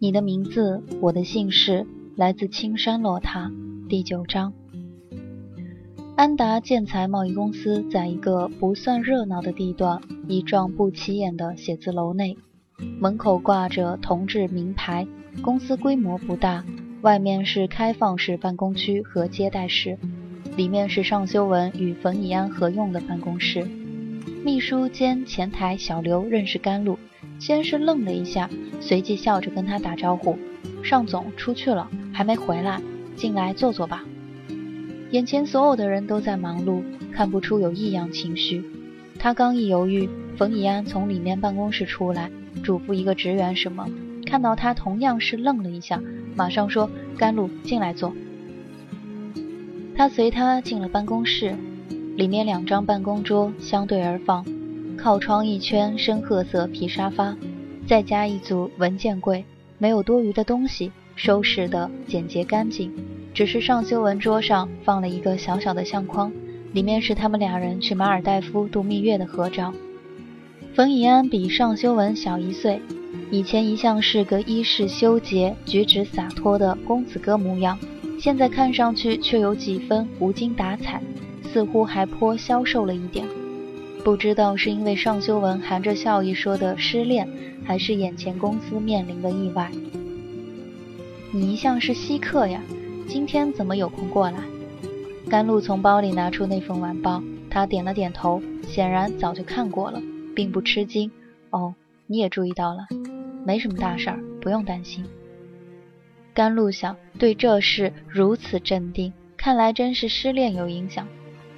你的名字，我的姓氏，来自青山落塔。第九章，安达建材贸易公司在一个不算热闹的地段，一幢不起眼的写字楼内。门口挂着铜制名牌，公司规模不大，外面是开放式办公区和接待室，里面是尚修文与冯以安合用的办公室。秘书兼前台小刘认识甘露，先是愣了一下，随即笑着跟他打招呼：“尚总出去了，还没回来，进来坐坐吧。”眼前所有的人都在忙碌，看不出有异样情绪。他刚一犹豫，冯以安从里面办公室出来。嘱咐一个职员什么，看到他同样是愣了一下，马上说：“甘露进来坐。”他随他进了办公室，里面两张办公桌相对而放，靠窗一圈深褐色皮沙发，再加一组文件柜，没有多余的东西，收拾的简洁干净。只是尚修文桌上放了一个小小的相框，里面是他们俩人去马尔代夫度蜜月的合照。冯以安比尚修文小一岁，以前一向是个衣饰修洁、举止洒脱的公子哥模样，现在看上去却有几分无精打采，似乎还颇消瘦了一点。不知道是因为尚修文含着笑意说的失恋，还是眼前公司面临的意外。你一向是稀客呀，今天怎么有空过来？甘露从包里拿出那份晚报，他点了点头，显然早就看过了。并不吃惊哦，你也注意到了，没什么大事儿，不用担心。甘露想，对这事如此镇定，看来真是失恋有影响。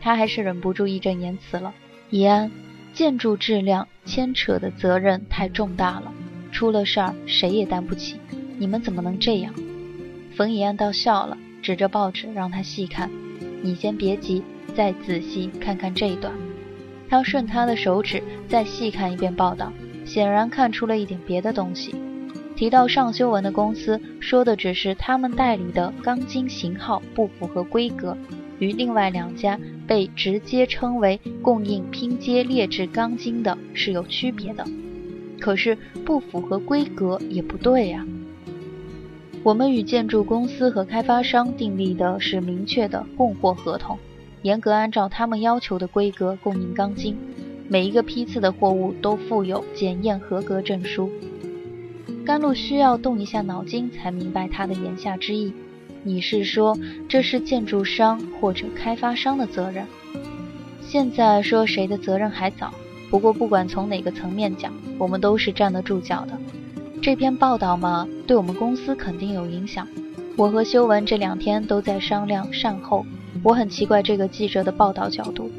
他还是忍不住义正言辞了：“怡安，建筑质量牵扯的责任太重大了，出了事儿谁也担不起。你们怎么能这样？”冯以安倒笑了，指着报纸让他细看。你先别急，再仔细看看这一段。他顺他的手指再细看一遍报道，显然看出了一点别的东西。提到尚修文的公司，说的只是他们代理的钢筋型号不符合规格，与另外两家被直接称为供应拼接劣质钢筋的是有区别的。可是不符合规格也不对呀。我们与建筑公司和开发商订立的是明确的供货合同。严格按照他们要求的规格供应钢筋，每一个批次的货物都附有检验合格证书。甘露需要动一下脑筋才明白他的言下之意。你是说这是建筑商或者开发商的责任？现在说谁的责任还早。不过不管从哪个层面讲，我们都是站得住脚的。这篇报道嘛，对我们公司肯定有影响。我和修文这两天都在商量善后。我很奇怪这个记者的报道角度。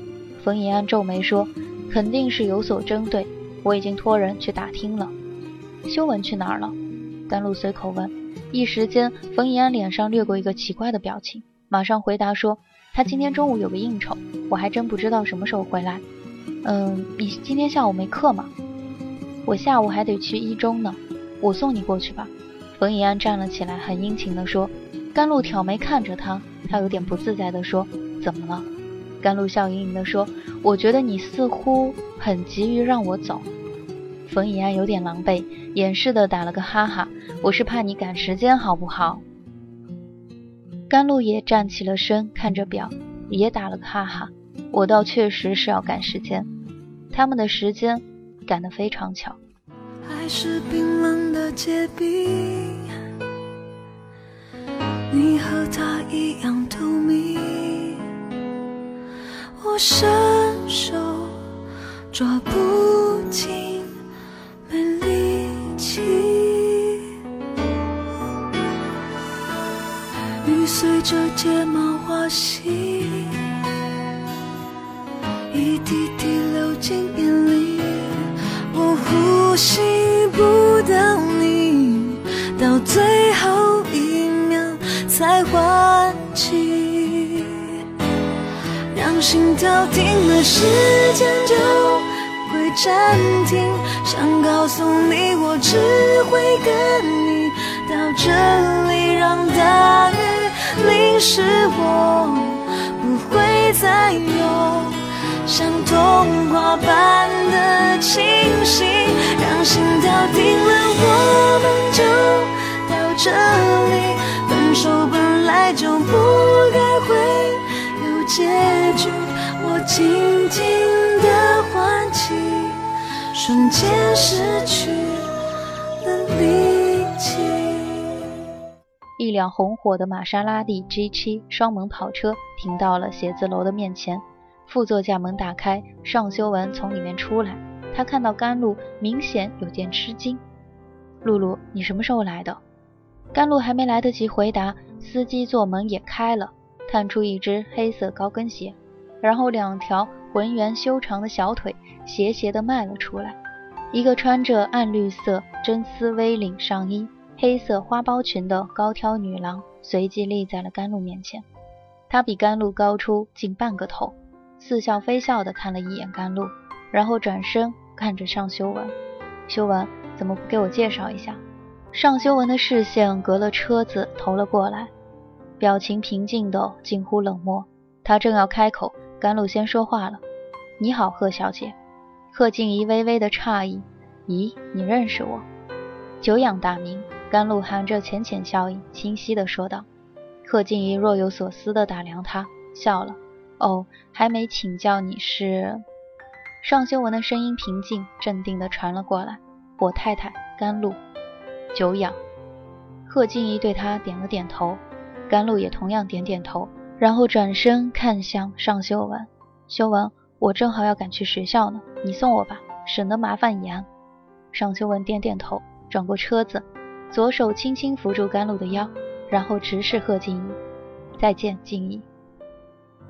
冯以安皱眉说：“肯定是有所针对，我已经托人去打听了。”修文去哪儿了？甘露随口问。一时间，冯以安脸上掠过一个奇怪的表情，马上回答说：“他今天中午有个应酬，我还真不知道什么时候回来。”“嗯，你今天下午没课吗？”“我下午还得去一中呢，我送你过去吧。”冯以安站了起来，很殷勤地说。甘露挑眉看着他。他有点不自在地说：“怎么了？”甘露笑盈盈地说：“我觉得你似乎很急于让我走。”冯以安有点狼狈，掩饰的打了个哈哈：“我是怕你赶时间，好不好？”甘露也站起了身，看着表：“也打了个哈哈。我倒确实是要赶时间，他们的时间赶得非常巧。还是冰冷的结冰，你和他一样透明，我伸手抓不紧，随着睫毛滑行，一滴滴流进眼里，我呼吸不到你，到最后一秒才换气，让心跳停了，时间就会暂停。想告诉你，我只会跟你到这里，让大雨淋湿我，不会再有像童话般的清醒，让心跳停了，我们就到这里。分手本来就不该会有结局，我静静的唤起，瞬间失去一辆红火的玛莎拉蒂 G7 双门跑车停到了写字楼的面前，副座驾门打开，尚修文从里面出来。他看到甘露，明显有点吃惊。露露，你什么时候来的？甘露还没来得及回答，司机座门也开了，探出一只黑色高跟鞋，然后两条浑圆修长的小腿斜斜地迈了出来。一个穿着暗绿色真丝 V 领上衣、黑色花苞裙的高挑女郎随即立在了甘露面前。她比甘露高出近半个头，似笑非笑地看了一眼甘露，然后转身看着尚修文。修文，怎么不给我介绍一下？尚修文的视线隔了车子投了过来，表情平静的近乎冷漠。他正要开口，甘露先说话了：“你好，贺小姐。”贺静怡微微的诧异：“咦，你认识我？”久仰大名。甘露含着浅浅笑意，清晰的说道。贺静怡若有所思的打量他，笑了：“哦，还没请教你是？”尚修文的声音平静镇定的传了过来：“我太太甘露。”久仰，贺静怡对他点了点头，甘露也同样点点头，然后转身看向尚修文：“修文，我正好要赶去学校呢，你送我吧，省得麻烦延安。”尚修文点点头，转过车子，左手轻轻扶住甘露的腰，然后直视贺静怡：“再见，静怡，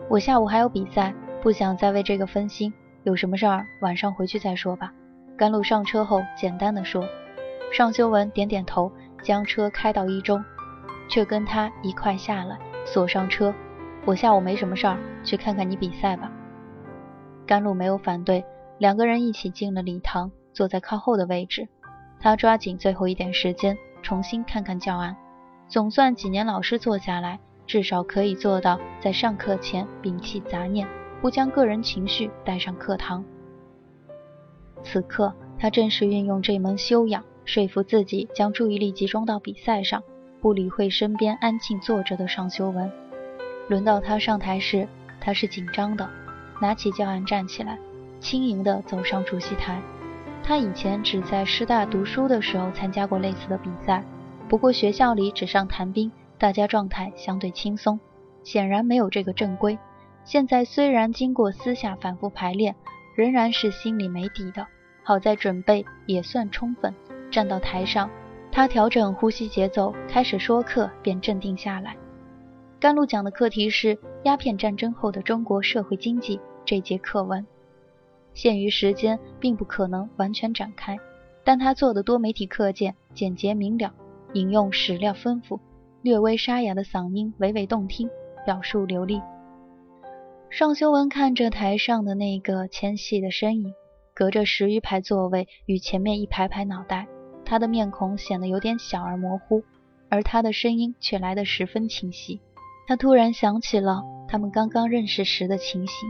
我下午还有比赛，不想再为这个分心，有什么事儿晚上回去再说吧。”甘露上车后简单的说。尚修文点点头，将车开到一中，却跟他一块下来，锁上车。我下午没什么事儿，去看看你比赛吧。甘露没有反对，两个人一起进了礼堂，坐在靠后的位置。他抓紧最后一点时间，重新看看教案。总算几年老师做下来，至少可以做到在上课前摒弃杂念，不将个人情绪带上课堂。此刻，他正是运用这门修养。说服自己将注意力集中到比赛上，不理会身边安静坐着的尚修文。轮到他上台时，他是紧张的，拿起教案站起来，轻盈地走上主席台。他以前只在师大读书的时候参加过类似的比赛，不过学校里纸上谈兵，大家状态相对轻松，显然没有这个正规。现在虽然经过私下反复排练，仍然是心里没底的。好在准备也算充分。站到台上，他调整呼吸节奏，开始说课，便镇定下来。甘露讲的课题是鸦片战争后的中国社会经济这节课文，限于时间，并不可能完全展开，但他做的多媒体课件简洁明了，引用史料丰富，略微沙哑的嗓音娓娓动听，表述流利。尚修文看着台上的那个纤细的身影，隔着十余排座位与前面一排排脑袋。他的面孔显得有点小而模糊，而他的声音却来得十分清晰。他突然想起了他们刚刚认识时的情形。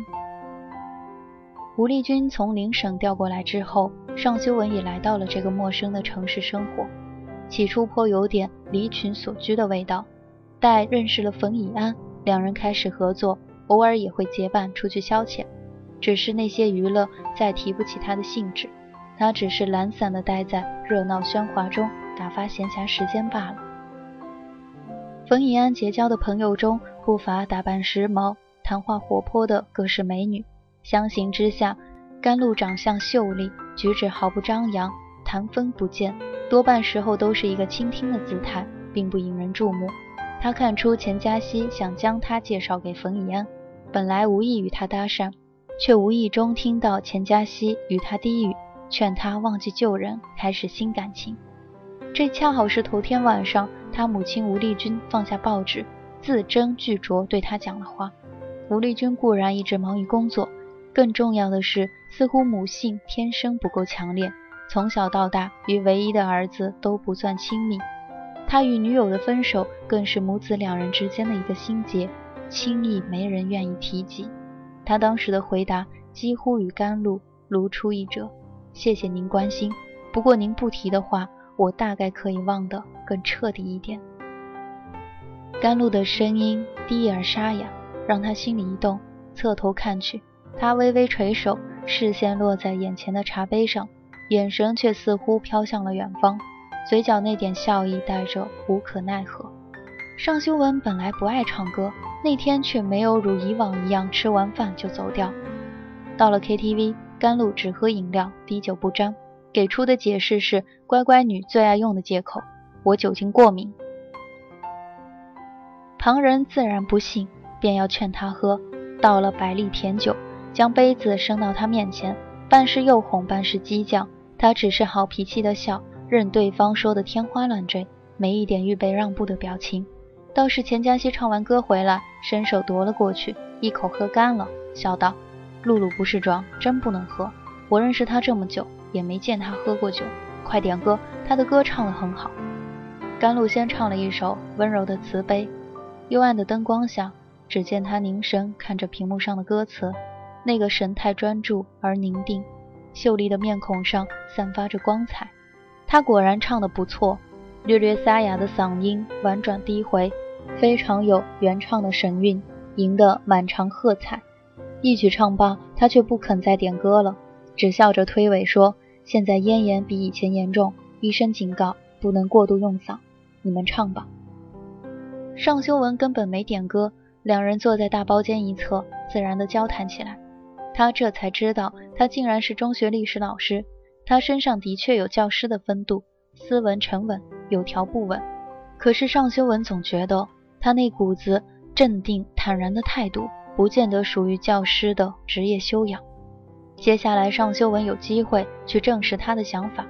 吴丽君从邻省调过来之后，尚修文也来到了这个陌生的城市生活。起初颇有点离群所居的味道，待认识了冯以安，两人开始合作，偶尔也会结伴出去消遣，只是那些娱乐再提不起他的兴致，他只是懒散地待在热闹喧哗中打发闲暇时间罢了。冯以安结交的朋友中不乏打扮时髦、谈话活泼的各式美女，相形之下，甘露长相秀丽，举止毫不张扬，谈风不见，多半时候都是一个倾听的姿态，并不引人注目。他看出钱嘉熙想将他介绍给冯以安，本来无意与他搭讪，却无意中听到钱嘉熙与他低语，劝他忘记旧人，开始新感情。这恰好是头天晚上，他母亲吴丽君放下报纸，字斟句酌对他讲的话。吴丽君固然一直忙于工作，更重要的是，似乎母性天生不够强烈，从小到大与唯一的儿子都不算亲密。他与女友的分手，更是母子两人之间的一个心结，轻易没人愿意提及。他当时的回答几乎与甘露如出一辙：“谢谢您关心，不过您不提的话。”我大概可以忘得更彻底一点。甘露的声音低而沙哑，让他心里一动，侧头看去，他微微垂手，视线落在眼前的茶杯上，眼神却似乎飘向了远方，嘴角那点笑意带着无可奈何。尚修文本来不爱唱歌，那天却没有如以往一样吃完饭就走掉。到了 KTV，甘露只喝饮料，滴酒不沾。给出的解释是乖乖女最爱用的借口：“我酒精过敏。”旁人自然不信，便要劝他喝。倒了百利甜酒，将杯子升到他面前，半是诱哄，半是激将。他只是好脾气的笑，任对方说的天花乱坠，没一点预备让步的表情。倒是钱嘉熙唱完歌回来，伸手夺了过去，一口喝干了，笑道：“露露不是装，真不能喝。我认识她这么久。”也没见他喝过酒，快点歌，他的歌唱得很好。甘露先唱了一首温柔的慈悲，幽暗的灯光下，只见他凝神看着屏幕上的歌词，那个神态专注而凝定，秀丽的面孔上散发着光彩。他果然唱得不错，略略沙哑的嗓音婉转低回，非常有原唱的神韵，赢得满场喝彩。一曲唱罢，他却不肯再点歌了，只笑着推诿说。现在咽炎比以前严重，医生警告不能过度用嗓，你们唱吧。尚修文根本没点歌，两人坐在大包间一侧，自然的交谈起来。他这才知道，他竟然是中学历史老师。他身上的确有教师的风度，斯文沉稳，有条不紊。可是尚修文总觉得，他那股子镇定坦然的态度，不见得属于教师的职业修养。接下来，尚修文有机会去证实他的想法。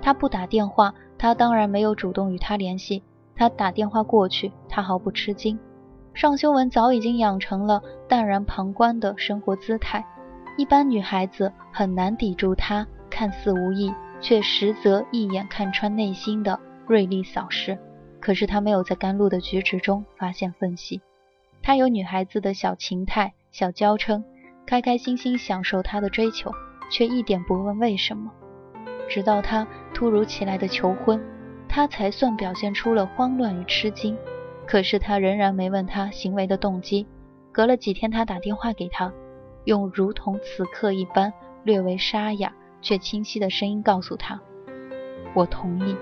他不打电话，他当然没有主动与他联系。他打电话过去，他毫不吃惊。尚修文早已经养成了淡然旁观的生活姿态，一般女孩子很难抵住他看似无意，却实则一眼看穿内心的锐利扫视。可是他没有在甘露的举止中发现缝隙，他有女孩子的小情态、小娇嗔。开开心心享受他的追求，却一点不问为什么。直到他突如其来的求婚，他才算表现出了慌乱与吃惊。可是他仍然没问他行为的动机。隔了几天，他打电话给他，用如同此刻一般略微沙哑却清晰的声音告诉他：“我同意。”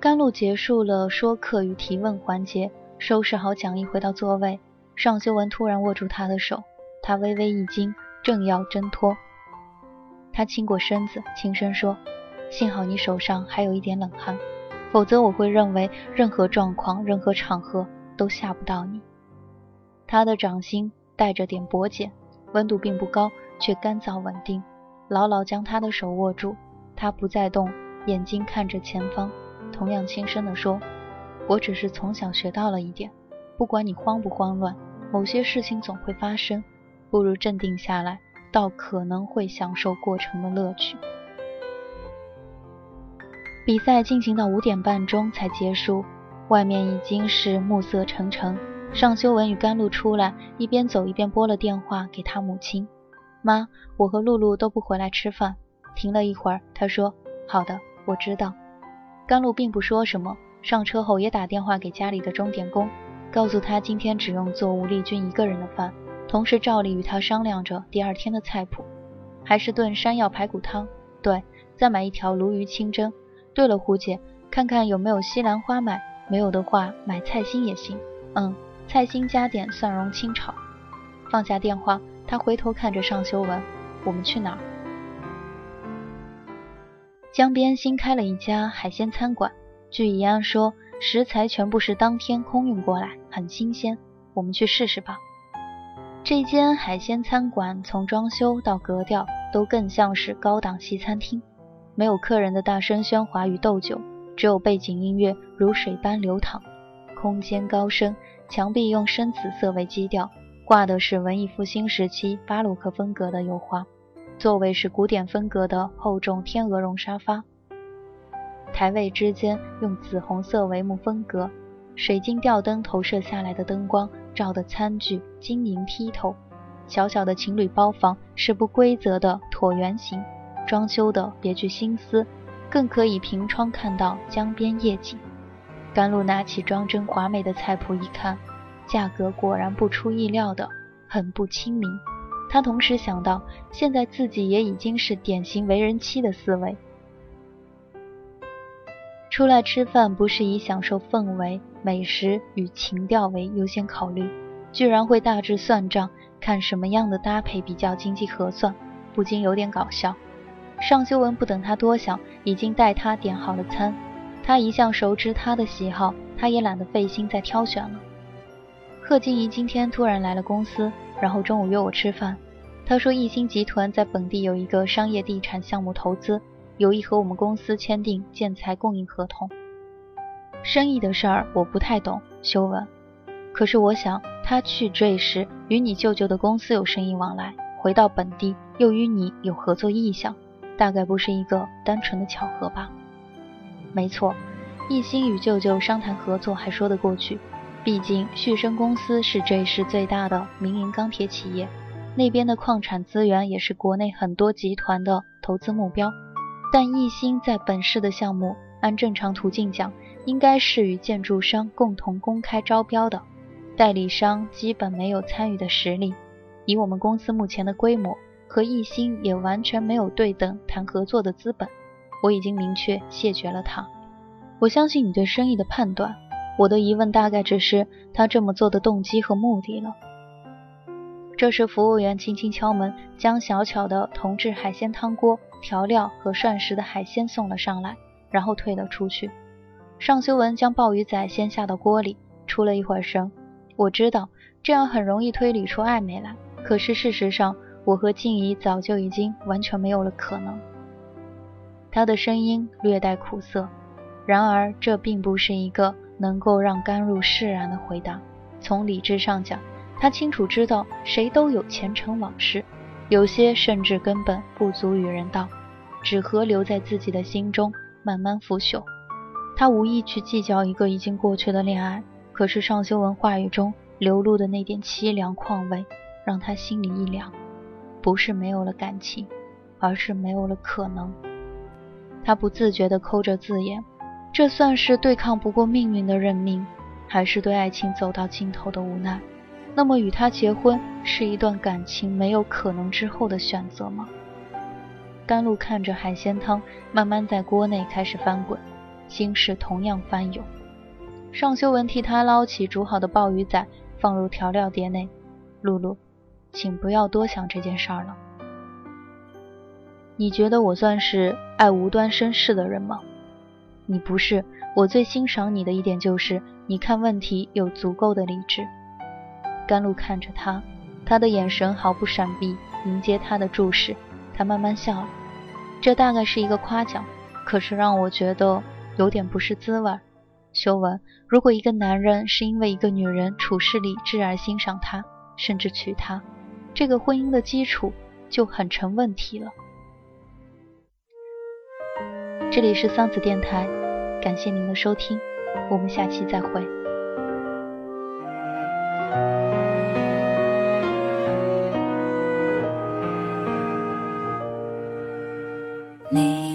甘露结束了说课与提问环节，收拾好讲义，回到座位。尚修文突然握住他的手，他微微一惊，正要挣脱，他倾过身子，轻声说：“幸好你手上还有一点冷汗，否则我会认为任何状况、任何场合都吓不到你。”他的掌心带着点薄茧，温度并不高，却干燥稳定，牢牢将他的手握住。他不再动，眼睛看着前方，同样轻声地说：“我只是从小学到了一点。”不管你慌不慌乱，某些事情总会发生，不如镇定下来，倒可能会享受过程的乐趣。比赛进行到五点半钟才结束，外面已经是暮色沉沉。尚修文与甘露出来，一边走一边拨了电话给他母亲：“妈，我和露露都不回来吃饭。”停了一会儿，他说：“好的，我知道。”甘露并不说什么，上车后也打电话给家里的钟点工。告诉他今天只用做吴丽君一个人的饭，同时照例与他商量着第二天的菜谱，还是炖山药排骨汤。对，再买一条鲈鱼清蒸。对了，胡姐，看看有没有西兰花买，没有的话买菜心也行。嗯，菜心加点蒜蓉清炒。放下电话，他回头看着尚修文：“我们去哪儿？”江边新开了一家海鲜餐馆，据怡安说，食材全部是当天空运过来，很新鲜。我们去试试吧。这间海鲜餐馆从装修到格调都更像是高档西餐厅，没有客人的大声喧哗与斗酒，只有背景音乐如水般流淌。空间高深，墙壁用深紫色为基调，挂的是文艺复兴时期巴洛克风格的油画。座位是古典风格的厚重天鹅绒沙发，台位之间用紫红色帷幕分隔，水晶吊灯投射下来的灯光照得餐具晶莹剔透。小小的情侣包房是不规则的椭圆形，装修的别具心思，更可以凭窗看到江边夜景。甘露拿起装帧华美的菜谱一看，价格果然不出意料的很不亲民。他同时想到，现在自己也已经是典型为人妻的思维。出来吃饭不是以享受氛围、美食与情调为优先考虑，居然会大致算账，看什么样的搭配比较经济合算，不禁有点搞笑。尚修文不等他多想，已经带他点好了餐。他一向熟知他的喜好，他也懒得费心再挑选了。贺静怡今天突然来了公司。然后中午约我吃饭，他说艺兴集团在本地有一个商业地产项目投资，有意和我们公司签订建材供应合同。生意的事儿我不太懂，修文。可是我想他去这时与你舅舅的公司有生意往来，回到本地又与你有合作意向，大概不是一个单纯的巧合吧？没错，艺兴与舅舅商谈合作还说得过去。毕竟旭升公司是这市最大的民营钢铁企业，那边的矿产资源也是国内很多集团的投资目标。但艺兴在本市的项目，按正常途径讲，应该是与建筑商共同公开招标的，代理商基本没有参与的实力。以我们公司目前的规模，和艺兴也完全没有对等谈合作的资本。我已经明确谢绝了他。我相信你对生意的判断。我的疑问大概只是他这么做的动机和目的了。这时，服务员轻轻敲门，将小巧的铜制海鲜汤锅、调料和涮食的海鲜送了上来，然后退了出去。尚修文将鲍鱼仔先下到锅里，出了一会儿声。我知道这样很容易推理出暧昧来，可是事实上，我和静怡早就已经完全没有了可能。他的声音略带苦涩，然而这并不是一个。能够让甘露释然的回答。从理智上讲，他清楚知道谁都有前尘往事，有些甚至根本不足与人道，只合留在自己的心中慢慢腐朽。他无意去计较一个已经过去的恋爱，可是尚修文话语中流露的那点凄凉况味，让他心里一凉。不是没有了感情，而是没有了可能。他不自觉地抠着字眼。这算是对抗不过命运的认命，还是对爱情走到尽头的无奈？那么与他结婚是一段感情没有可能之后的选择吗？甘露看着海鲜汤慢慢在锅内开始翻滚，心事同样翻涌。尚修文替他捞起煮好的鲍鱼仔，放入调料碟内。露露，请不要多想这件事儿了。你觉得我算是爱无端生事的人吗？你不是我最欣赏你的一点，就是你看问题有足够的理智。甘露看着他，他的眼神毫不闪避，迎接他的注视。他慢慢笑了，这大概是一个夸奖，可是让我觉得有点不是滋味。修文，如果一个男人是因为一个女人处事理智而欣赏她，甚至娶她，这个婚姻的基础就很成问题了。这里是桑子电台，感谢您的收听，我们下期再会。你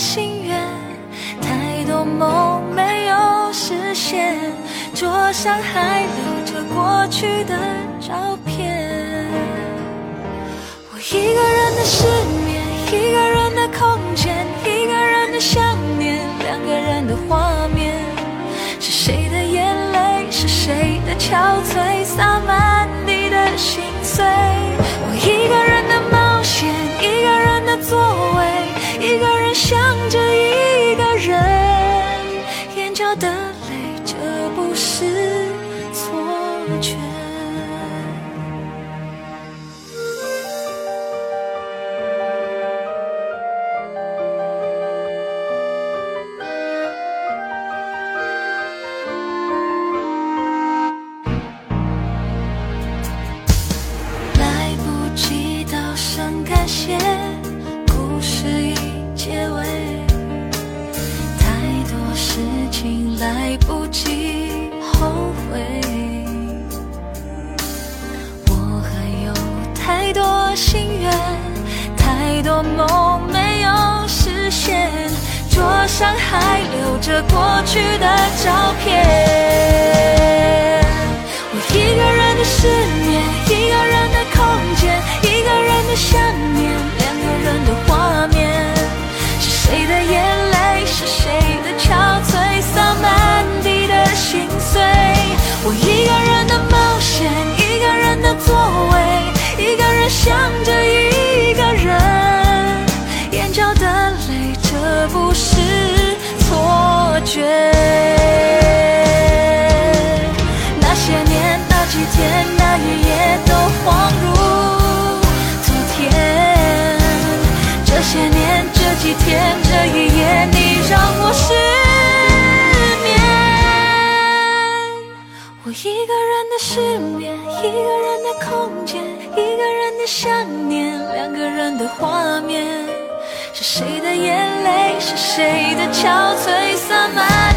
心愿，太多梦没有实现，桌上还留着过去的照片。我一个人的失眠，一个人的空间，一个人的想念，两个人的画面。是谁的眼泪，是谁的憔悴，洒满地的心碎。天，这一夜，你让我失眠。我一个人的失眠，一个人的空间，一个人的想念，两个人的画面。是谁的眼泪，是谁的憔悴，洒满